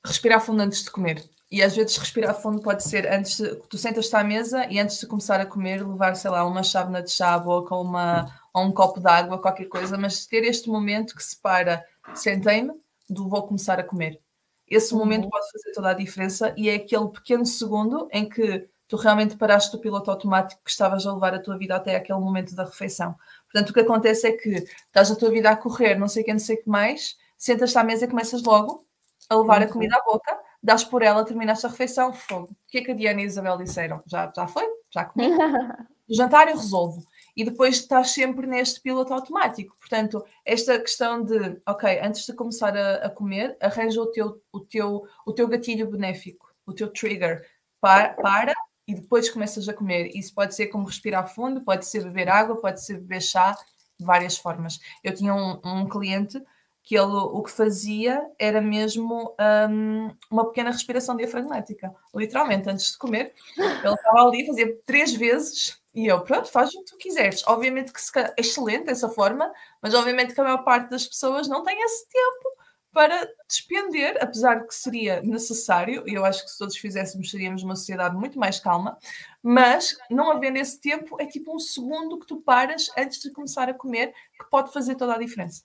respirar fundo antes de comer. E às vezes respirar fundo pode ser antes de, tu sentas-te à mesa e antes de começar a comer, levar, sei lá, uma chávena de chá ou uma, ou um copo de água, qualquer coisa, mas ter este momento que separa sentei-me do vou começar a comer. Esse uhum. momento pode fazer toda a diferença e é aquele pequeno segundo em que tu realmente paraste o piloto automático que estavas a levar a tua vida até aquele momento da refeição. Portanto, o que acontece é que estás a tua vida a correr, não sei quem, não sei o que mais, sentas-te à mesa e começas logo a levar uhum. a comida à boca, dás por ela, terminaste a refeição, fogo. O que é que a Diana e a Isabel disseram? Já, já foi? Já comi? o jantar eu resolvo e depois estás sempre neste piloto automático. Portanto, esta questão de, ok, antes de começar a, a comer, arranja o teu, o, teu, o teu gatilho benéfico, o teu trigger, para, para e depois começas a comer. Isso pode ser como respirar fundo, pode ser beber água, pode ser beber chá, de várias formas. Eu tinha um, um cliente que ele o que fazia era mesmo um, uma pequena respiração diafragmática, literalmente, antes de comer. Ele estava ali, fazia três vezes e eu, pronto, faz o que tu quiseres. Obviamente que é excelente essa forma, mas obviamente que a maior parte das pessoas não tem esse tempo para despender, apesar de que seria necessário, e eu acho que se todos fizéssemos seríamos uma sociedade muito mais calma, mas não havendo esse tempo, é tipo um segundo que tu paras antes de começar a comer, que pode fazer toda a diferença.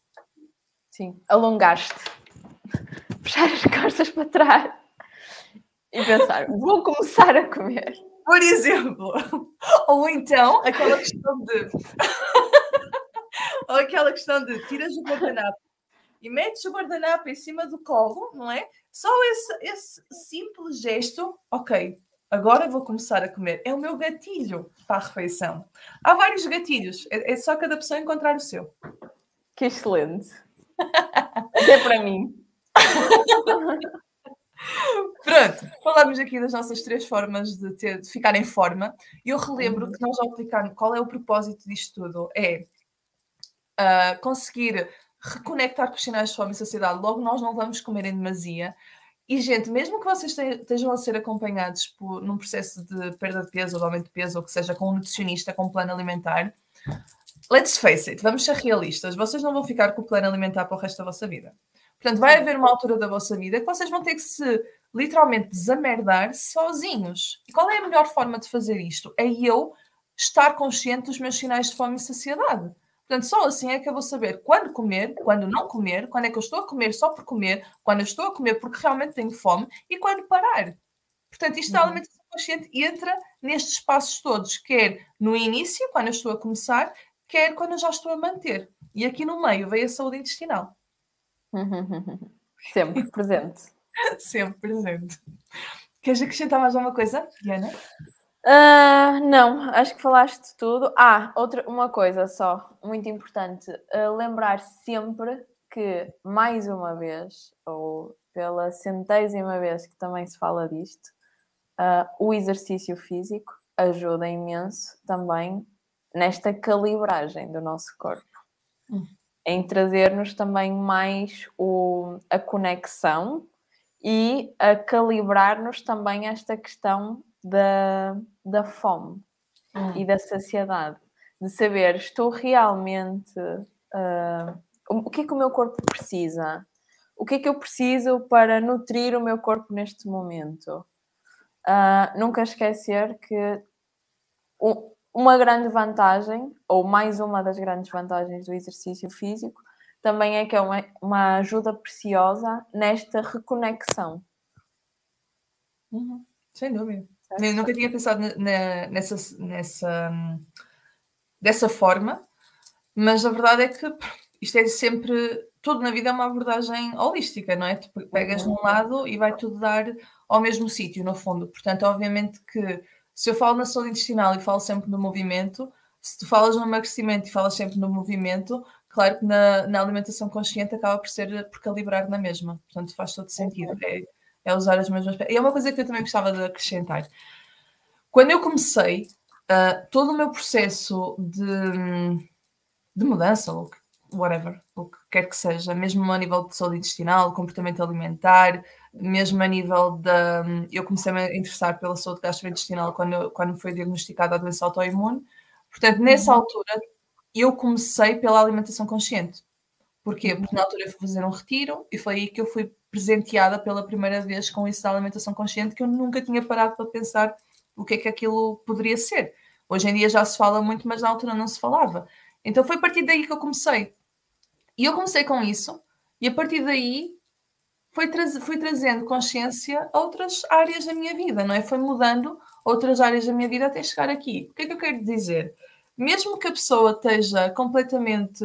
Sim, alongaste, puxar as costas para trás e pensar, vou começar a comer. Por exemplo. Ou então aquela questão de. Ou aquela questão de tiras o guardanapo e metes o guardanapo em cima do colo, não é? Só esse, esse simples gesto, ok, agora vou começar a comer. É o meu gatilho para a refeição. Há vários gatilhos, é, é só cada pessoa encontrar o seu. Que excelente. Até para mim. Pronto, falamos aqui das nossas três formas de, ter, de ficar em forma. E eu relembro que nós, ao aplicar, qual é o propósito disto tudo? É uh, conseguir reconectar com os sinais de fome e saciedade. Logo, nós não vamos comer em demasia. E, gente, mesmo que vocês estejam a ser acompanhados por, num processo de perda de peso ou de aumento de peso, ou que seja com um nutricionista, com um plano alimentar, let's face it, vamos ser realistas. Vocês não vão ficar com o plano alimentar para o resto da vossa vida. Portanto, vai haver uma altura da vossa vida que vocês vão ter que se literalmente desamerdar sozinhos. E qual é a melhor forma de fazer isto? É eu estar consciente dos meus sinais de fome e saciedade. Portanto, só assim é que eu vou saber quando comer, quando não comer, quando é que eu estou a comer só por comer, quando eu estou a comer porque realmente tenho fome e quando parar. Portanto, isto uhum. da alimentação consciente entra nestes espaços todos, quer no início, quando eu estou a começar, quer quando eu já estou a manter. E aqui no meio veio a saúde intestinal. Sempre presente. Sempre presente. Queres acrescentar mais alguma coisa, Diana? Uh, não, acho que falaste tudo. Ah, outra uma coisa só, muito importante. Uh, lembrar sempre que, mais uma vez, ou pela centésima vez que também se fala disto, uh, o exercício físico ajuda imenso também nesta calibragem do nosso corpo. Hum. Em trazer-nos também mais o, a conexão e a calibrar-nos também esta questão da, da fome hum. e da saciedade, de saber estou realmente uh, o que é que o meu corpo precisa, o que é que eu preciso para nutrir o meu corpo neste momento. Uh, nunca esquecer que uma grande vantagem, ou mais uma das grandes vantagens do exercício físico, também é que é uma, uma ajuda preciosa nesta reconexão. Uhum. Sem dúvida. Eu nunca tinha pensado na, nessa, nessa dessa forma, mas a verdade é que isto é sempre tudo na vida é uma abordagem holística, não é? Tu pegas uhum. num lado e vai tudo dar ao mesmo sítio, no fundo. Portanto, obviamente que se eu falo na saúde intestinal e falo sempre no movimento, se tu falas no emagrecimento e falas sempre no movimento, claro que na, na alimentação consciente acaba por ser por calibrar na mesma. Portanto, faz todo sentido. Uhum. É, é usar as mesmas. E é uma coisa que eu também gostava de acrescentar. Quando eu comecei, uh, todo o meu processo de, de mudança, ou whatever, o que quer que seja, mesmo a nível de saúde intestinal, comportamento alimentar, mesmo a nível da. Eu comecei a me interessar pela saúde gastrointestinal quando, quando foi diagnosticada a doença autoimune. Portanto, nessa uhum. altura, eu comecei pela alimentação consciente. Porquê? Porque na altura eu fui fazer um retiro e foi aí que eu fui presenteada pela primeira vez com isso da alimentação consciente, que eu nunca tinha parado para pensar o que é que aquilo poderia ser. Hoje em dia já se fala muito, mas na altura não se falava. Então foi a partir daí que eu comecei. E eu comecei com isso, e a partir daí fui, fui trazendo consciência a outras áreas da minha vida, não é? Foi mudando outras áreas da minha vida até chegar aqui. O que é que eu quero dizer? Mesmo que a pessoa esteja completamente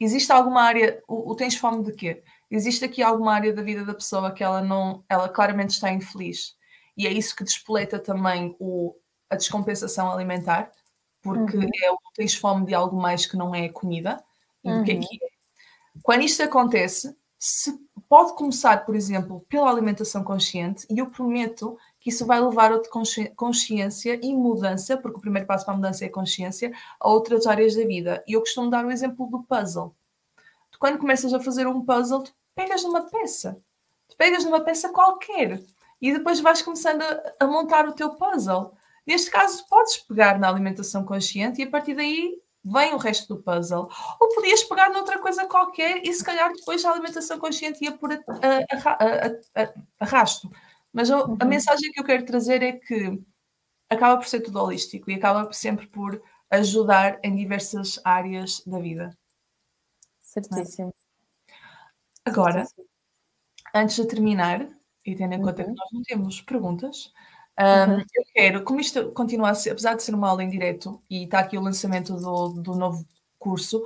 existe alguma área, o, o, tens fome de quê? Existe aqui alguma área da vida da pessoa que ela não, ela claramente está infeliz e é isso que despoleta também o, a descompensação alimentar, porque uhum. é o tens fome de algo mais que não é comida e uhum. do que é que é. Quando isto acontece, se pode começar, por exemplo, pela alimentação consciente, e eu prometo que isso vai levar a consciência e mudança, porque o primeiro passo para a mudança é a consciência, a outras áreas da vida. E eu costumo dar o exemplo do puzzle. Tu, quando começas a fazer um puzzle, tu pegas numa peça. Tu pegas numa peça qualquer e depois vais começando a, a montar o teu puzzle. Neste caso, podes pegar na alimentação consciente e a partir daí vem o resto do puzzle. Ou podias pegar noutra coisa qualquer e se calhar depois a alimentação consciente ia por arrasto. Mas a, uhum. a mensagem que eu quero trazer é que acaba por ser tudo holístico e acaba sempre por ajudar em diversas áreas da vida. Certíssimo. Agora, Certíssimo. antes de terminar, e tendo em conta uhum. que nós não temos perguntas, um, uhum. eu quero, como isto continua a ser, apesar de ser uma aula em direto e está aqui o lançamento do, do novo curso,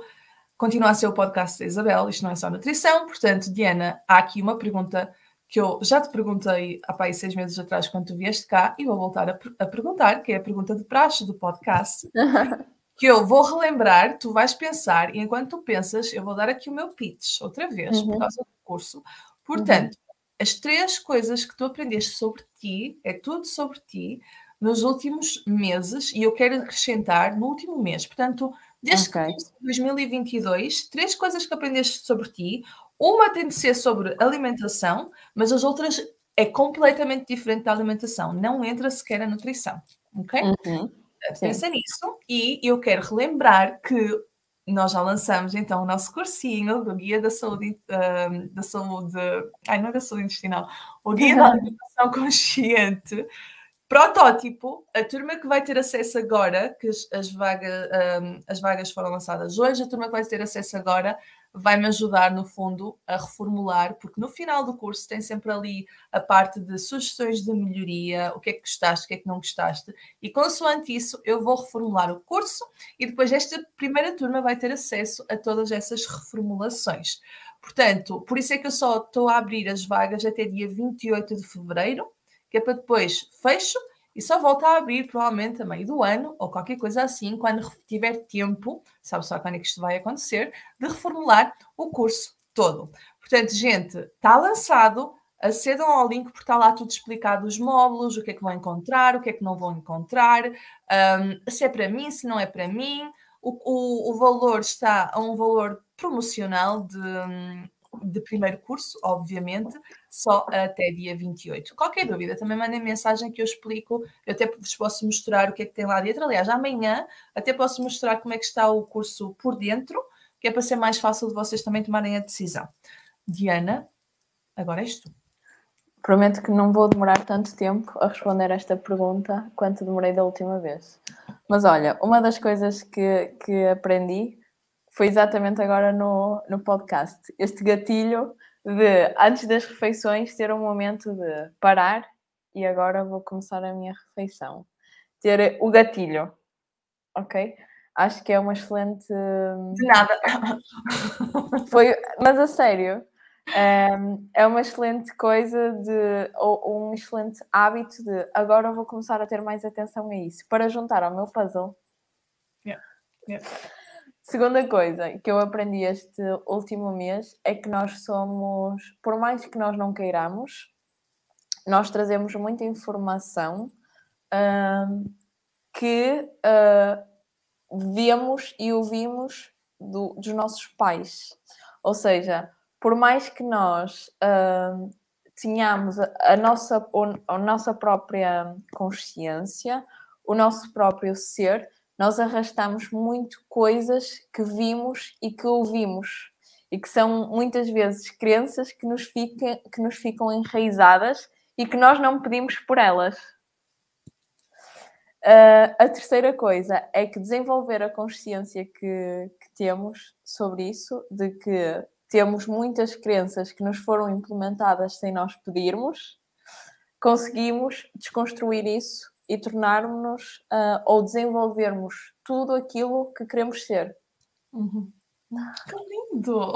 continua a ser o podcast da Isabel, isto não é só nutrição, portanto, Diana, há aqui uma pergunta que eu já te perguntei há pai seis meses atrás quando tu vieste cá e vou voltar a, a perguntar, que é a pergunta de praxe do podcast, que eu vou relembrar, tu vais pensar, e enquanto tu pensas, eu vou dar aqui o meu pitch outra vez, uhum. por causa do curso. Portanto, uhum. as três coisas que tu aprendeste sobre ti, é tudo sobre ti, nos últimos meses, e eu quero acrescentar no último mês. Portanto, desde okay. que 2022, três coisas que aprendeste sobre ti. Uma tem de ser sobre alimentação, mas as outras é completamente diferente da alimentação. Não entra sequer a nutrição. Ok? Uhum. Pensa nisso. E eu quero relembrar que nós já lançamos então o nosso cursinho do Guia da Saúde, uh, da saúde ai, não é da saúde intestinal, o Guia da Alimentação Consciente, protótipo, a turma que vai ter acesso agora, que as, vaga, um, as vagas foram lançadas hoje, a turma que vai ter acesso agora vai-me ajudar, no fundo, a reformular, porque no final do curso tem sempre ali a parte de sugestões de melhoria, o que é que gostaste, o que é que não gostaste, e consoante isso eu vou reformular o curso e depois esta primeira turma vai ter acesso a todas essas reformulações. Portanto, por isso é que eu só estou a abrir as vagas até dia 28 de fevereiro, que é para depois fecho e só volta a abrir provavelmente a meio do ano ou qualquer coisa assim, quando tiver tempo, sabe só quando é que isto vai acontecer, de reformular o curso todo. Portanto, gente, está lançado, acedam ao link porque está lá tudo explicado, os módulos, o que é que vão encontrar, o que é que não vão encontrar, um, se é para mim, se não é para mim. O, o, o valor está a um valor promocional de de primeiro curso, obviamente, só até dia 28. Qualquer dúvida, também mandem mensagem que eu explico. Eu até vos posso mostrar o que é que tem lá dentro. Aliás, amanhã até posso mostrar como é que está o curso por dentro, que é para ser mais fácil de vocês também tomarem a decisão. Diana, agora és tu. Prometo que não vou demorar tanto tempo a responder esta pergunta quanto demorei da última vez. Mas olha, uma das coisas que, que aprendi foi exatamente agora no, no podcast. Este gatilho de, antes das refeições, ter um momento de parar e agora vou começar a minha refeição. Ter o gatilho, ok? Acho que é uma excelente. De nada. Foi, mas a sério, é uma excelente coisa de, ou um excelente hábito de agora vou começar a ter mais atenção a isso para juntar ao meu puzzle. Yeah. Yeah. Segunda coisa que eu aprendi este último mês é que nós somos, por mais que nós não queiramos, nós trazemos muita informação uh, que uh, vemos e ouvimos do, dos nossos pais. Ou seja, por mais que nós uh, tenhamos a, a, nossa, a nossa própria consciência, o nosso próprio ser, nós arrastamos muito coisas que vimos e que ouvimos e que são muitas vezes crenças que nos, que nos ficam enraizadas e que nós não pedimos por elas. Uh, a terceira coisa é que desenvolver a consciência que, que temos sobre isso, de que temos muitas crenças que nos foram implementadas sem nós pedirmos, conseguimos desconstruir isso e tornarmos-nos uh, ou desenvolvermos tudo aquilo que queremos ser. Uhum. Que lindo!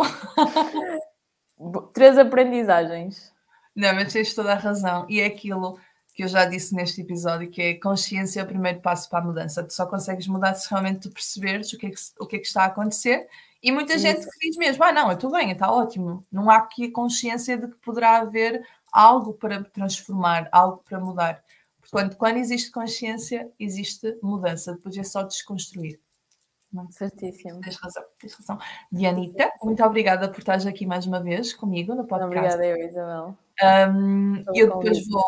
Três aprendizagens. Não, mas tens toda a razão. E é aquilo que eu já disse neste episódio, que é consciência é o primeiro passo para a mudança. Tu só consegues mudar se realmente tu perceberes o que é que, o que, é que está a acontecer. E muita Isso. gente diz mesmo, ah não, eu estou bem, está ótimo. Não há aqui a consciência de que poderá haver algo para transformar, algo para mudar. Portanto, quando existe consciência, existe mudança. Depois é só desconstruir. Não? Certíssimo. Tens razão, tens razão. Dianita, muito obrigada por estares aqui mais uma vez comigo no podcast. Obrigada, eu, Isabel. Um, eu depois vou.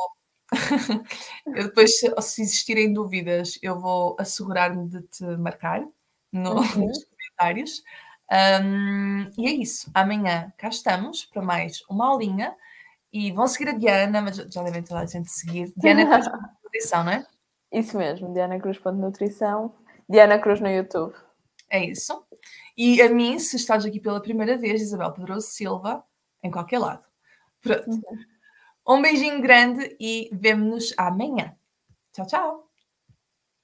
eu depois, se existirem dúvidas, eu vou assegurar-me de te marcar no, uhum. nos comentários. Um, e é isso. Amanhã cá estamos para mais uma aulinha. E vão seguir a Diana, mas já devem toda a gente seguir. Diana Cruz Nutrição, não é? Isso mesmo, Diana Cruz Nutrição. Diana Cruz no YouTube. É isso. E a mim, se estás aqui pela primeira vez, Isabel Pedroso Silva, em qualquer lado. Pronto. Uhum. Um beijinho grande e vemo-nos amanhã. Tchau, tchau.